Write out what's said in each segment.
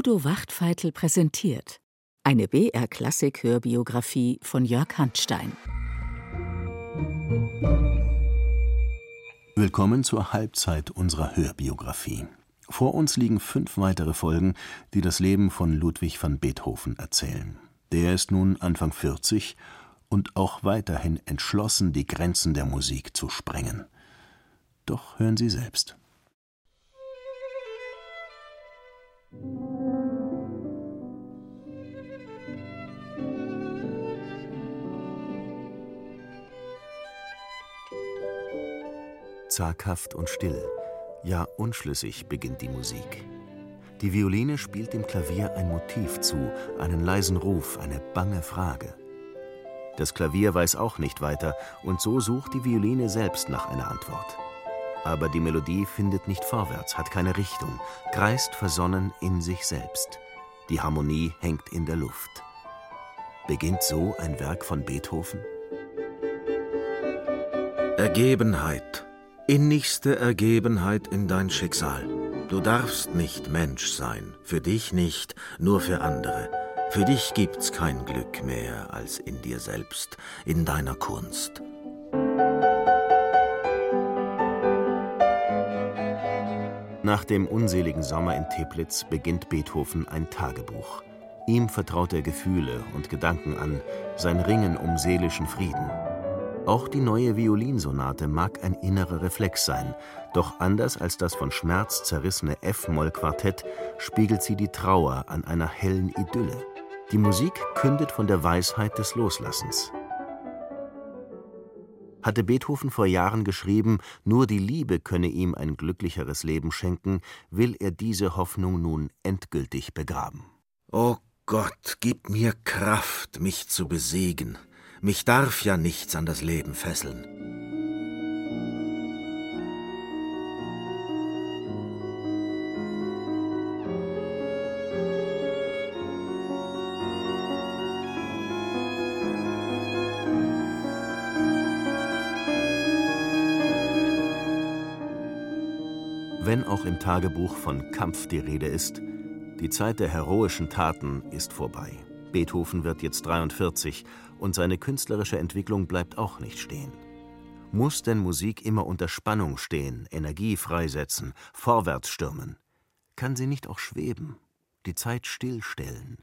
Udo Wachtfeitel präsentiert eine BR-Klassik-Hörbiografie von Jörg Handstein. Willkommen zur Halbzeit unserer Hörbiografie. Vor uns liegen fünf weitere Folgen, die das Leben von Ludwig van Beethoven erzählen. Der ist nun Anfang 40 und auch weiterhin entschlossen, die Grenzen der Musik zu sprengen. Doch hören Sie selbst. Zaghaft und still, ja unschlüssig beginnt die Musik. Die Violine spielt dem Klavier ein Motiv zu, einen leisen Ruf, eine bange Frage. Das Klavier weiß auch nicht weiter, und so sucht die Violine selbst nach einer Antwort. Aber die Melodie findet nicht vorwärts, hat keine Richtung, kreist versonnen in sich selbst. Die Harmonie hängt in der Luft. Beginnt so ein Werk von Beethoven? Ergebenheit, innigste Ergebenheit in dein Schicksal. Du darfst nicht Mensch sein, für dich nicht, nur für andere. Für dich gibt's kein Glück mehr als in dir selbst, in deiner Kunst. Nach dem unseligen Sommer in Teplitz beginnt Beethoven ein Tagebuch. Ihm vertraut er Gefühle und Gedanken an, sein Ringen um seelischen Frieden. Auch die neue Violinsonate mag ein innerer Reflex sein, doch anders als das von Schmerz zerrissene F-Moll-Quartett spiegelt sie die Trauer an einer hellen Idylle. Die Musik kündet von der Weisheit des Loslassens. Hatte Beethoven vor Jahren geschrieben, nur die Liebe könne ihm ein glücklicheres Leben schenken, will er diese Hoffnung nun endgültig begraben. O Gott, gib mir Kraft, mich zu besiegen. Mich darf ja nichts an das Leben fesseln. Wenn auch im Tagebuch von Kampf die Rede ist, die Zeit der heroischen Taten ist vorbei. Beethoven wird jetzt 43 und seine künstlerische Entwicklung bleibt auch nicht stehen. Muss denn Musik immer unter Spannung stehen, Energie freisetzen, vorwärts stürmen? Kann sie nicht auch schweben, die Zeit stillstellen?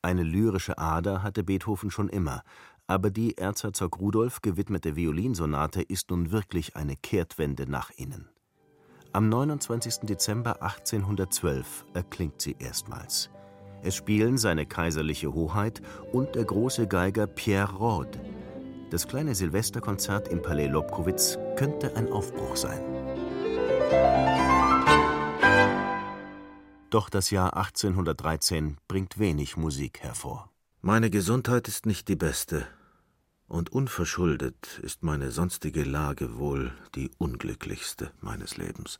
Eine lyrische Ader hatte Beethoven schon immer, aber die Erzherzog Rudolf gewidmete Violinsonate ist nun wirklich eine Kehrtwende nach innen. Am 29. Dezember 1812 erklingt sie erstmals. Es spielen seine kaiserliche Hoheit und der große Geiger Pierre Rode. Das kleine Silvesterkonzert im Palais Lobkowitz könnte ein Aufbruch sein. Doch das Jahr 1813 bringt wenig Musik hervor. Meine Gesundheit ist nicht die beste, und unverschuldet ist meine sonstige Lage wohl die unglücklichste meines Lebens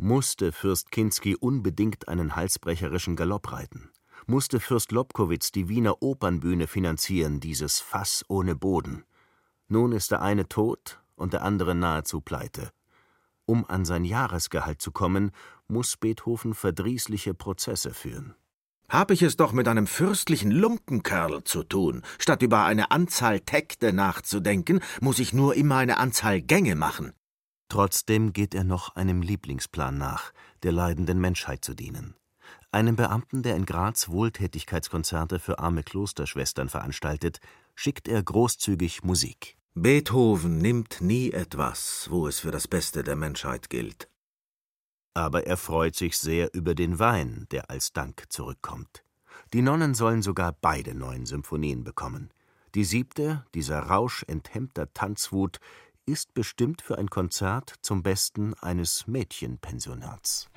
musste Fürst Kinsky unbedingt einen halsbrecherischen Galopp reiten, musste Fürst Lobkowitz die Wiener Opernbühne finanzieren, dieses Fass ohne Boden. Nun ist der eine tot und der andere nahezu pleite. Um an sein Jahresgehalt zu kommen, muss Beethoven verdrießliche Prozesse führen. Hab ich es doch mit einem fürstlichen Lumpenkerl zu tun. Statt über eine Anzahl Tekte nachzudenken, muss ich nur immer eine Anzahl Gänge machen. Trotzdem geht er noch einem Lieblingsplan nach, der leidenden Menschheit zu dienen. Einem Beamten, der in Graz Wohltätigkeitskonzerte für arme Klosterschwestern veranstaltet, schickt er großzügig Musik. Beethoven nimmt nie etwas, wo es für das Beste der Menschheit gilt. Aber er freut sich sehr über den Wein, der als Dank zurückkommt. Die Nonnen sollen sogar beide neuen Symphonien bekommen. Die siebte, dieser Rausch enthemmter Tanzwut, ist bestimmt für ein Konzert zum Besten eines Mädchenpensionats.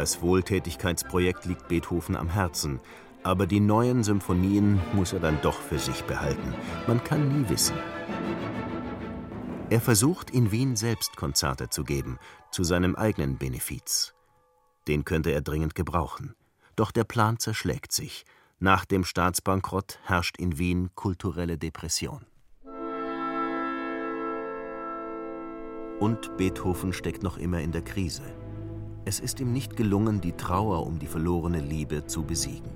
Das Wohltätigkeitsprojekt liegt Beethoven am Herzen, aber die neuen Symphonien muss er dann doch für sich behalten. Man kann nie wissen. Er versucht, in Wien selbst Konzerte zu geben, zu seinem eigenen Benefiz. Den könnte er dringend gebrauchen. Doch der Plan zerschlägt sich. Nach dem Staatsbankrott herrscht in Wien kulturelle Depression. Und Beethoven steckt noch immer in der Krise. Es ist ihm nicht gelungen, die Trauer um die verlorene Liebe zu besiegen.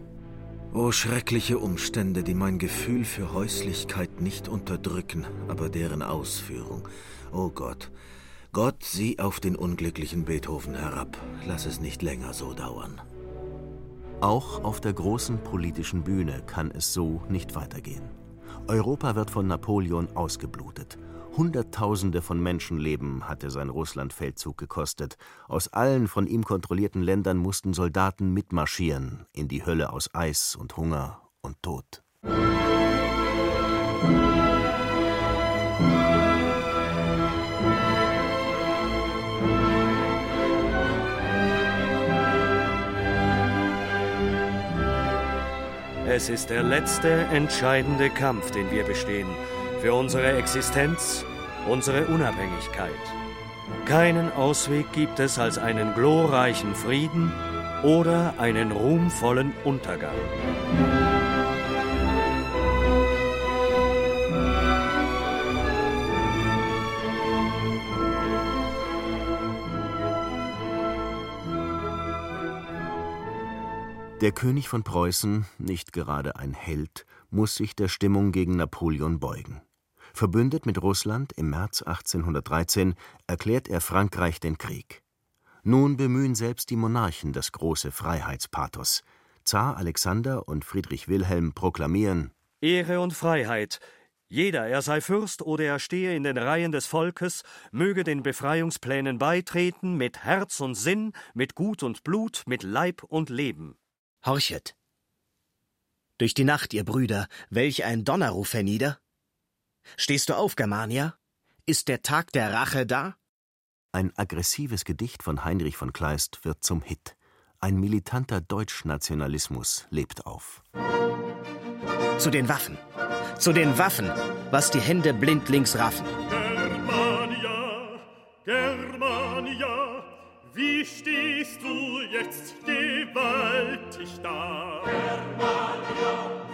O schreckliche Umstände, die mein Gefühl für Häuslichkeit nicht unterdrücken, aber deren Ausführung. O Gott, Gott, sieh auf den unglücklichen Beethoven herab. Lass es nicht länger so dauern. Auch auf der großen politischen Bühne kann es so nicht weitergehen. Europa wird von Napoleon ausgeblutet. Hunderttausende von Menschenleben hatte sein Russlandfeldzug gekostet. Aus allen von ihm kontrollierten Ländern mussten Soldaten mitmarschieren in die Hölle aus Eis und Hunger und Tod. Es ist der letzte entscheidende Kampf, den wir bestehen für unsere Existenz, unsere Unabhängigkeit. Keinen Ausweg gibt es als einen glorreichen Frieden oder einen ruhmvollen Untergang. Der König von Preußen, nicht gerade ein Held, muss sich der Stimmung gegen Napoleon beugen. Verbündet mit Russland im März 1813 erklärt er Frankreich den Krieg. Nun bemühen selbst die Monarchen das große Freiheitspathos. Zar Alexander und Friedrich Wilhelm proklamieren Ehre und Freiheit. Jeder, er sei Fürst oder er stehe in den Reihen des Volkes, möge den Befreiungsplänen beitreten mit Herz und Sinn, mit Gut und Blut, mit Leib und Leben. Horchet! Durch die Nacht, ihr Brüder, welch ein Donnerruf hernieder! Stehst du auf, Germania? Ist der Tag der Rache da? Ein aggressives Gedicht von Heinrich von Kleist wird zum Hit. Ein militanter Deutschnationalismus lebt auf. Zu den Waffen! Zu den Waffen! Was die Hände blindlings raffen! Germania, Germania, wie stehst du jetzt gewaltig da? Germania,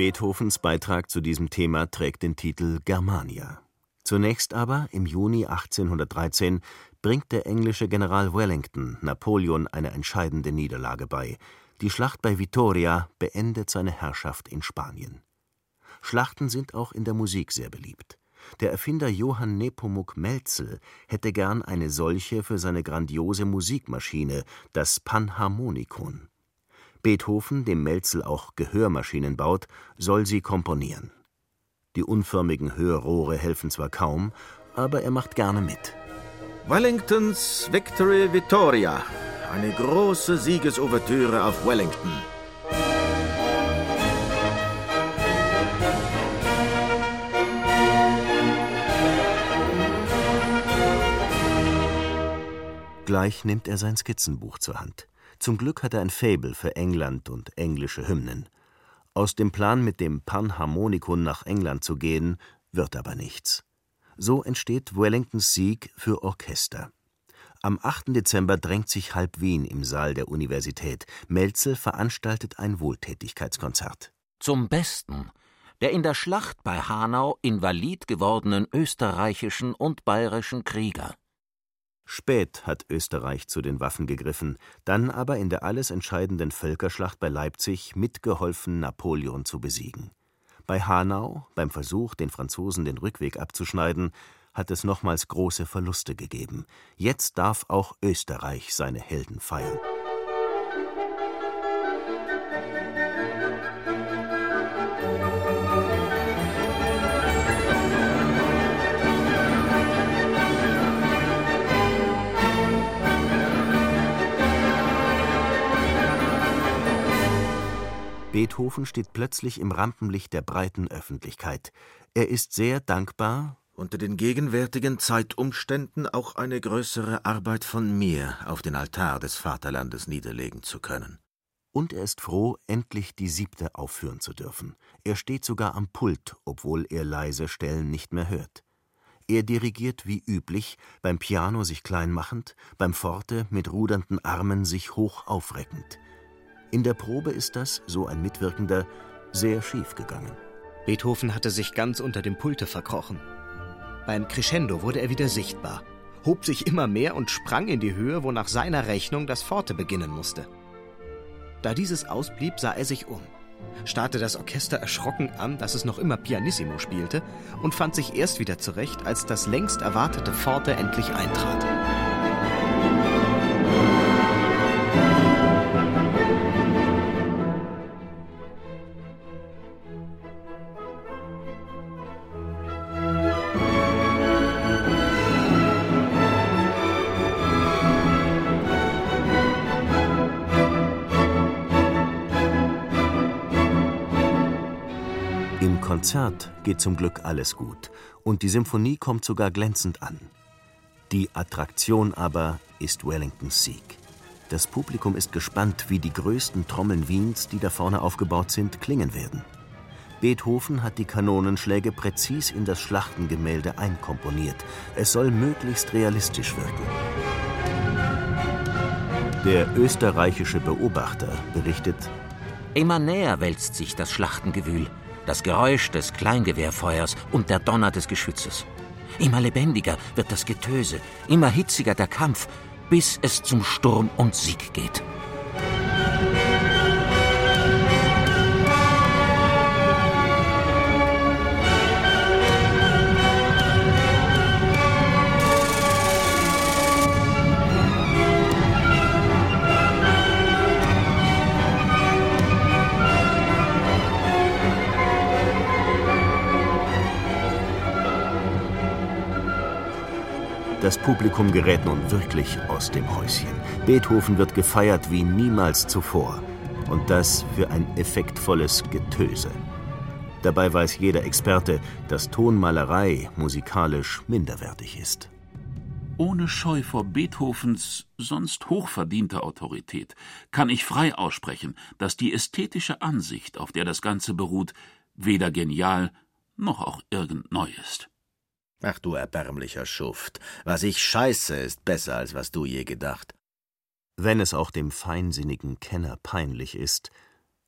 Beethovens Beitrag zu diesem Thema trägt den Titel Germania. Zunächst aber, im Juni 1813, bringt der englische General Wellington Napoleon eine entscheidende Niederlage bei. Die Schlacht bei Vittoria beendet seine Herrschaft in Spanien. Schlachten sind auch in der Musik sehr beliebt. Der Erfinder Johann Nepomuk Melzel hätte gern eine solche für seine grandiose Musikmaschine, das Panharmonikon. Beethoven, dem Melzel auch Gehörmaschinen baut, soll sie komponieren. Die unförmigen Hörrohre helfen zwar kaum, aber er macht gerne mit. Wellingtons Victory Vittoria. Eine große Siegesouvertüre auf Wellington. Gleich nimmt er sein Skizzenbuch zur Hand. Zum Glück hat er ein Faible für England und englische Hymnen. Aus dem Plan, mit dem Panharmonikon nach England zu gehen, wird aber nichts. So entsteht Wellingtons Sieg für Orchester. Am 8. Dezember drängt sich halb Wien im Saal der Universität. Melzel veranstaltet ein Wohltätigkeitskonzert. Zum Besten der in der Schlacht bei Hanau invalid gewordenen österreichischen und bayerischen Krieger. Spät hat Österreich zu den Waffen gegriffen, dann aber in der alles entscheidenden Völkerschlacht bei Leipzig mitgeholfen, Napoleon zu besiegen. Bei Hanau, beim Versuch, den Franzosen den Rückweg abzuschneiden, hat es nochmals große Verluste gegeben. Jetzt darf auch Österreich seine Helden feiern. Beethoven steht plötzlich im Rampenlicht der breiten Öffentlichkeit. Er ist sehr dankbar, unter den gegenwärtigen Zeitumständen auch eine größere Arbeit von mir auf den Altar des Vaterlandes niederlegen zu können. Und er ist froh, endlich die siebte aufführen zu dürfen. Er steht sogar am Pult, obwohl er leise Stellen nicht mehr hört. Er dirigiert wie üblich, beim Piano sich klein machend, beim Forte mit rudernden Armen sich hoch aufreckend. In der Probe ist das, so ein Mitwirkender, sehr schief gegangen. Beethoven hatte sich ganz unter dem Pulte verkrochen. Beim Crescendo wurde er wieder sichtbar, hob sich immer mehr und sprang in die Höhe, wo nach seiner Rechnung das Forte beginnen musste. Da dieses ausblieb, sah er sich um, starrte das Orchester erschrocken an, dass es noch immer Pianissimo spielte, und fand sich erst wieder zurecht, als das längst erwartete Forte endlich eintrat. Konzert geht zum Glück alles gut und die Symphonie kommt sogar glänzend an. Die Attraktion aber ist Wellingtons Sieg. Das Publikum ist gespannt, wie die größten Trommeln Wiens, die da vorne aufgebaut sind, klingen werden. Beethoven hat die Kanonenschläge präzis in das Schlachtengemälde einkomponiert. Es soll möglichst realistisch wirken. Der österreichische Beobachter berichtet: Immer näher wälzt sich das Schlachtengewühl das Geräusch des Kleingewehrfeuers und der Donner des Geschützes. Immer lebendiger wird das Getöse, immer hitziger der Kampf, bis es zum Sturm und Sieg geht. Publikum gerät nun wirklich aus dem Häuschen. Beethoven wird gefeiert wie niemals zuvor. Und das für ein effektvolles Getöse. Dabei weiß jeder Experte, dass Tonmalerei musikalisch minderwertig ist. Ohne Scheu vor Beethovens sonst hochverdienter Autorität kann ich frei aussprechen, dass die ästhetische Ansicht, auf der das Ganze beruht, weder genial noch auch irgend neu ist. Ach du erbärmlicher Schuft, was ich scheiße, ist besser, als was du je gedacht. Wenn es auch dem feinsinnigen Kenner peinlich ist,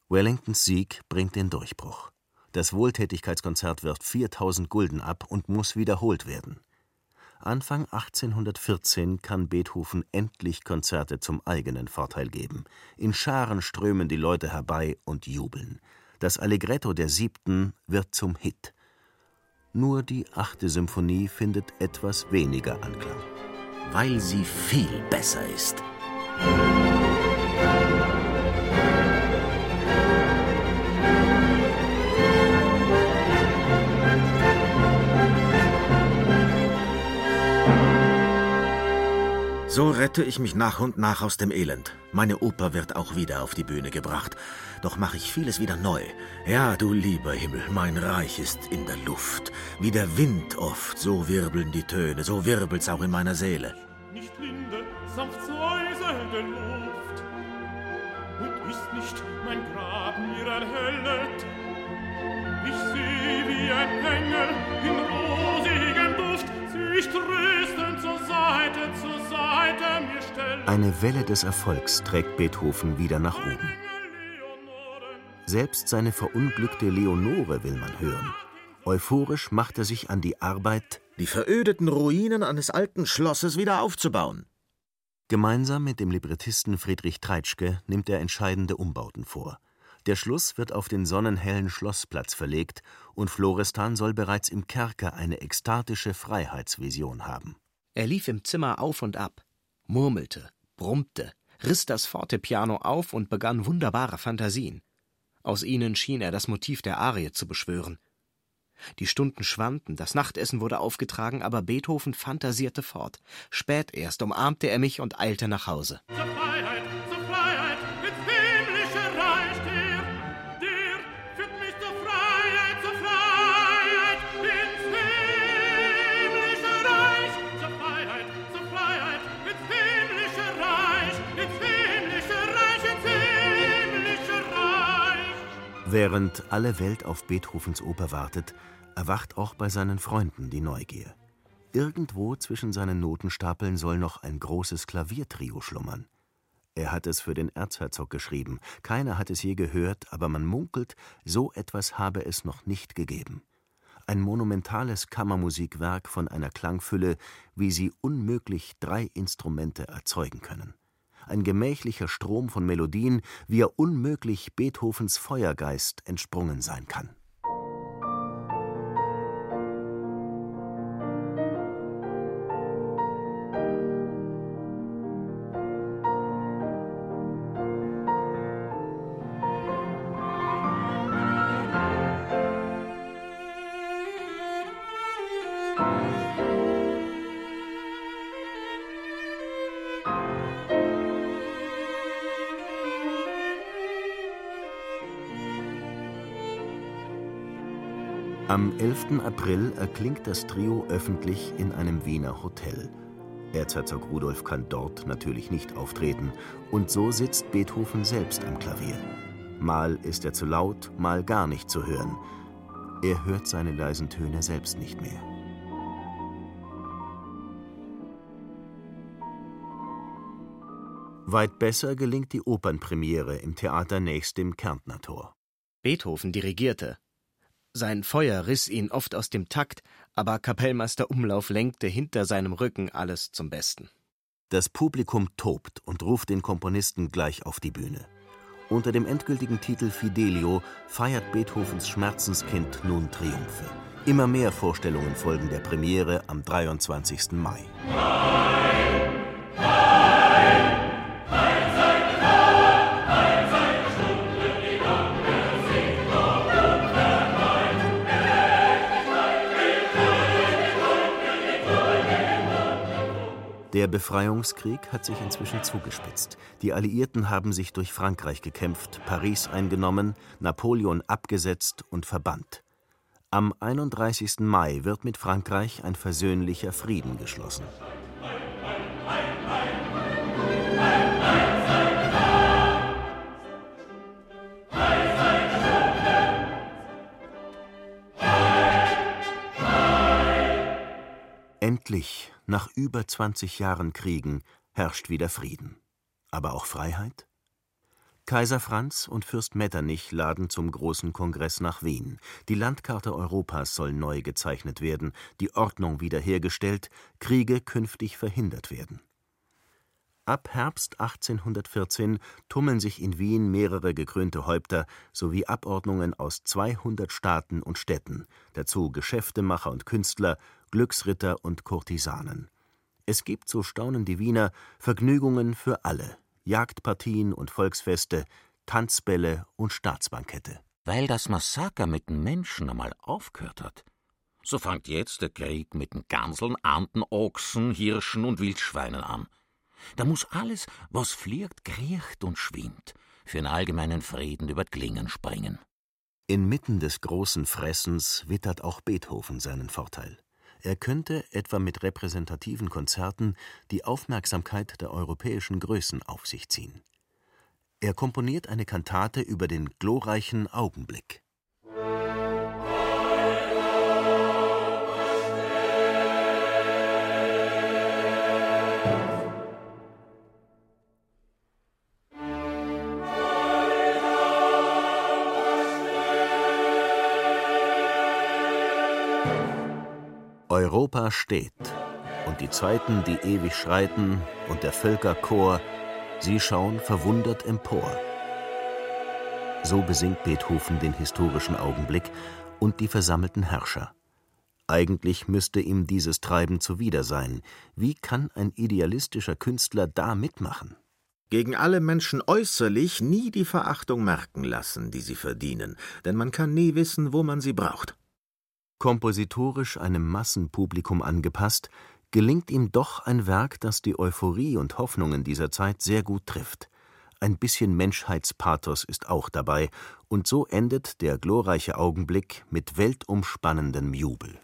Wellingtons Sieg bringt den Durchbruch. Das Wohltätigkeitskonzert wirft 4000 Gulden ab und muss wiederholt werden. Anfang 1814 kann Beethoven endlich Konzerte zum eigenen Vorteil geben. In Scharen strömen die Leute herbei und jubeln. Das Allegretto der siebten wird zum Hit. Nur die achte Symphonie findet etwas weniger Anklang. Weil sie viel besser ist. So rette ich mich nach und nach aus dem Elend. Meine Oper wird auch wieder auf die Bühne gebracht. Doch mache ich vieles wieder neu. Ja, du lieber Himmel, mein Reich ist in der Luft. Wie der Wind oft, so wirbeln die Töne, so wirbelt's auch in meiner Seele. Nicht linde, sanft säuselnde Luft. Und ist nicht mein Grab mir erhellet. Ich seh wie ein Engel in rosigem Duft sich tröstend Eine Welle des Erfolgs trägt Beethoven wieder nach oben. Selbst seine verunglückte Leonore will man hören. Euphorisch macht er sich an die Arbeit, die verödeten Ruinen eines alten Schlosses wieder aufzubauen. Gemeinsam mit dem Librettisten Friedrich Treitschke nimmt er entscheidende Umbauten vor. Der Schluss wird auf den sonnenhellen Schlossplatz verlegt und Florestan soll bereits im Kerker eine ekstatische Freiheitsvision haben. Er lief im Zimmer auf und ab, murmelte, brummte, riss das Fortepiano auf und begann wunderbare Fantasien. Aus ihnen schien er das Motiv der Arie zu beschwören. Die Stunden schwanden, das Nachtessen wurde aufgetragen, aber Beethoven fantasierte fort. Spät erst umarmte er mich und eilte nach Hause. Zur Freiheit, Während alle Welt auf Beethovens Oper wartet, erwacht auch bei seinen Freunden die Neugier. Irgendwo zwischen seinen Notenstapeln soll noch ein großes Klaviertrio schlummern. Er hat es für den Erzherzog geschrieben. Keiner hat es je gehört, aber man munkelt, so etwas habe es noch nicht gegeben. Ein monumentales Kammermusikwerk von einer Klangfülle, wie sie unmöglich drei Instrumente erzeugen können. Ein gemächlicher Strom von Melodien, wie er unmöglich Beethovens Feuergeist entsprungen sein kann. Am 11. April erklingt das Trio öffentlich in einem Wiener Hotel. Erzherzog Rudolf kann dort natürlich nicht auftreten, und so sitzt Beethoven selbst am Klavier. Mal ist er zu laut, mal gar nicht zu hören. Er hört seine leisen Töne selbst nicht mehr. Weit besser gelingt die Opernpremiere im Theater nächst dem Kärntner Tor. Beethoven dirigierte. Sein Feuer riss ihn oft aus dem Takt, aber Kapellmeister Umlauf lenkte hinter seinem Rücken alles zum Besten. Das Publikum tobt und ruft den Komponisten gleich auf die Bühne. Unter dem endgültigen Titel Fidelio feiert Beethovens Schmerzenskind nun Triumphe. Immer mehr Vorstellungen folgen der Premiere am 23. Mai. Der Befreiungskrieg hat sich inzwischen zugespitzt. Die Alliierten haben sich durch Frankreich gekämpft, Paris eingenommen, Napoleon abgesetzt und verbannt. Am 31. Mai wird mit Frankreich ein versöhnlicher Frieden geschlossen. Endlich, nach über 20 Jahren Kriegen, herrscht wieder Frieden. Aber auch Freiheit? Kaiser Franz und Fürst Metternich laden zum großen Kongress nach Wien. Die Landkarte Europas soll neu gezeichnet werden, die Ordnung wiederhergestellt, Kriege künftig verhindert werden. Ab Herbst 1814 tummeln sich in Wien mehrere gekrönte Häupter sowie Abordnungen aus 200 Staaten und Städten, dazu Geschäftemacher und Künstler, Glücksritter und Kurtisanen. Es gibt, so staunen die Wiener, Vergnügungen für alle, Jagdpartien und Volksfeste, Tanzbälle und Staatsbankette. Weil das Massaker mit den Menschen einmal aufgehört hat, so fängt jetzt der Krieg mit den Ganseln, Anten, Ochsen, Hirschen und Wildschweinen an. Da muss alles, was fliegt, kriecht und schwimmt, für einen allgemeinen Frieden über Klingen springen. Inmitten des großen Fressens wittert auch Beethoven seinen Vorteil. Er könnte, etwa mit repräsentativen Konzerten, die Aufmerksamkeit der europäischen Größen auf sich ziehen. Er komponiert eine Kantate über den glorreichen Augenblick. Europa steht, und die Zeiten, die ewig schreiten, und der Völkerchor, sie schauen verwundert empor. So besingt Beethoven den historischen Augenblick und die versammelten Herrscher. Eigentlich müsste ihm dieses Treiben zuwider sein. Wie kann ein idealistischer Künstler da mitmachen? Gegen alle Menschen äußerlich nie die Verachtung merken lassen, die sie verdienen, denn man kann nie wissen, wo man sie braucht. Kompositorisch einem Massenpublikum angepasst, gelingt ihm doch ein Werk, das die Euphorie und Hoffnungen dieser Zeit sehr gut trifft. Ein bisschen Menschheitspathos ist auch dabei, und so endet der glorreiche Augenblick mit weltumspannendem Jubel.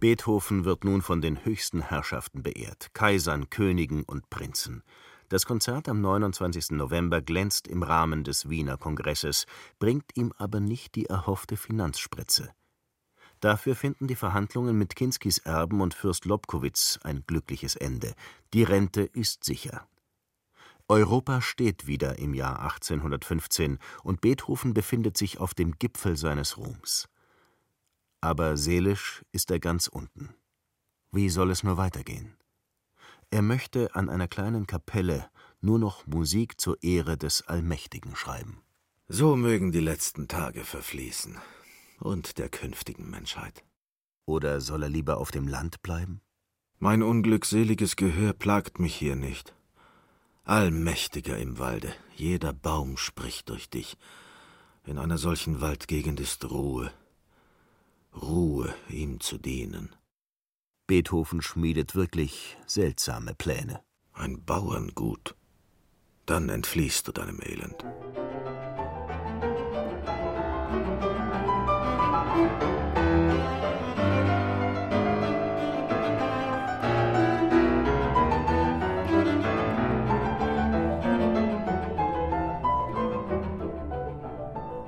Beethoven wird nun von den höchsten Herrschaften beehrt, Kaisern, Königen und Prinzen. Das Konzert am 29. November glänzt im Rahmen des Wiener Kongresses, bringt ihm aber nicht die erhoffte Finanzspritze. Dafür finden die Verhandlungen mit Kinskis Erben und Fürst Lobkowitz ein glückliches Ende. Die Rente ist sicher. Europa steht wieder im Jahr 1815 und Beethoven befindet sich auf dem Gipfel seines Ruhms. Aber seelisch ist er ganz unten. Wie soll es nur weitergehen? Er möchte an einer kleinen Kapelle nur noch Musik zur Ehre des Allmächtigen schreiben. So mögen die letzten Tage verfließen und der künftigen Menschheit. Oder soll er lieber auf dem Land bleiben? Mein unglückseliges Gehör plagt mich hier nicht. Allmächtiger im Walde, jeder Baum spricht durch dich. In einer solchen Waldgegend ist Ruhe. Ruhe, ihm zu dienen. Beethoven schmiedet wirklich seltsame Pläne. Ein Bauerngut. Dann entfliehst du deinem Elend.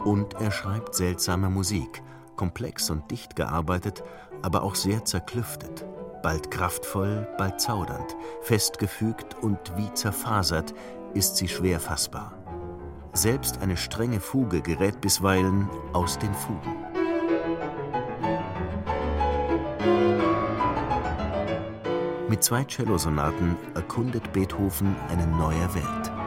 Und er schreibt seltsame Musik, komplex und dicht gearbeitet, aber auch sehr zerklüftet, bald kraftvoll, bald zaudernd, festgefügt und wie zerfasert ist sie schwer fassbar. Selbst eine strenge Fuge gerät bisweilen aus den Fugen. Mit zwei Cellosonaten erkundet Beethoven eine neue Welt.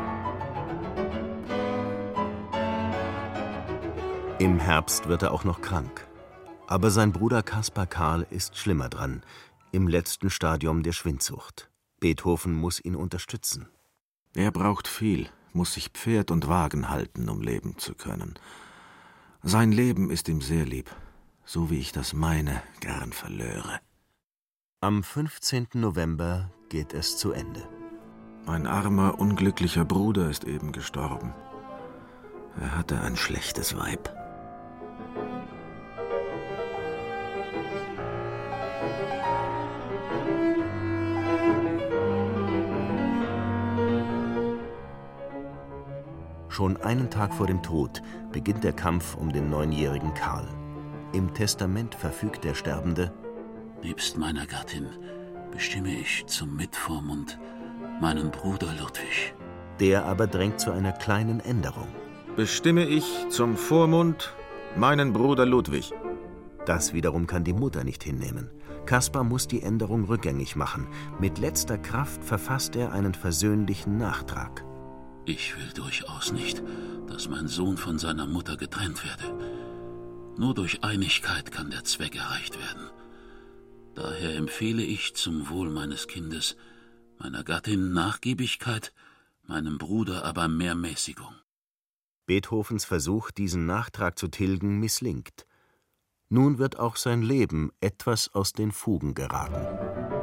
Im Herbst wird er auch noch krank. Aber sein Bruder Kaspar Karl ist schlimmer dran, im letzten Stadium der Schwindsucht. Beethoven muss ihn unterstützen. Er braucht viel, muss sich Pferd und Wagen halten, um leben zu können. Sein Leben ist ihm sehr lieb, so wie ich das meine gern verlöre. Am 15. November geht es zu Ende. Mein armer, unglücklicher Bruder ist eben gestorben. Er hatte ein schlechtes Weib. Schon einen Tag vor dem Tod beginnt der Kampf um den neunjährigen Karl. Im Testament verfügt der Sterbende: Nebst meiner Gattin bestimme ich zum Mitvormund meinen Bruder Ludwig. Der aber drängt zu einer kleinen Änderung. Bestimme ich zum Vormund meinen Bruder Ludwig. Das wiederum kann die Mutter nicht hinnehmen. Kaspar muss die Änderung rückgängig machen. Mit letzter Kraft verfasst er einen versöhnlichen Nachtrag. Ich will durchaus nicht, dass mein Sohn von seiner Mutter getrennt werde. Nur durch Einigkeit kann der Zweck erreicht werden. Daher empfehle ich zum Wohl meines Kindes meiner Gattin Nachgiebigkeit, meinem Bruder aber mehr Mäßigung. Beethovens Versuch, diesen Nachtrag zu tilgen, misslingt. Nun wird auch sein Leben etwas aus den Fugen geraten.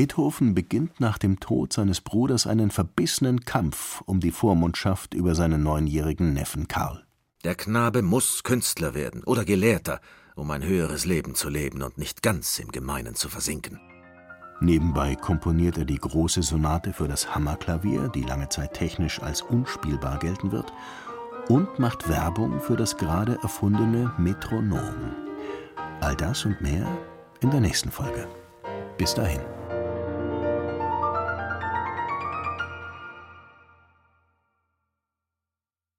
Beethoven beginnt nach dem Tod seines Bruders einen verbissenen Kampf um die Vormundschaft über seinen neunjährigen Neffen Karl. Der Knabe muss Künstler werden oder Gelehrter, um ein höheres Leben zu leben und nicht ganz im Gemeinen zu versinken. Nebenbei komponiert er die große Sonate für das Hammerklavier, die lange Zeit technisch als unspielbar gelten wird, und macht Werbung für das gerade erfundene Metronom. All das und mehr in der nächsten Folge. Bis dahin.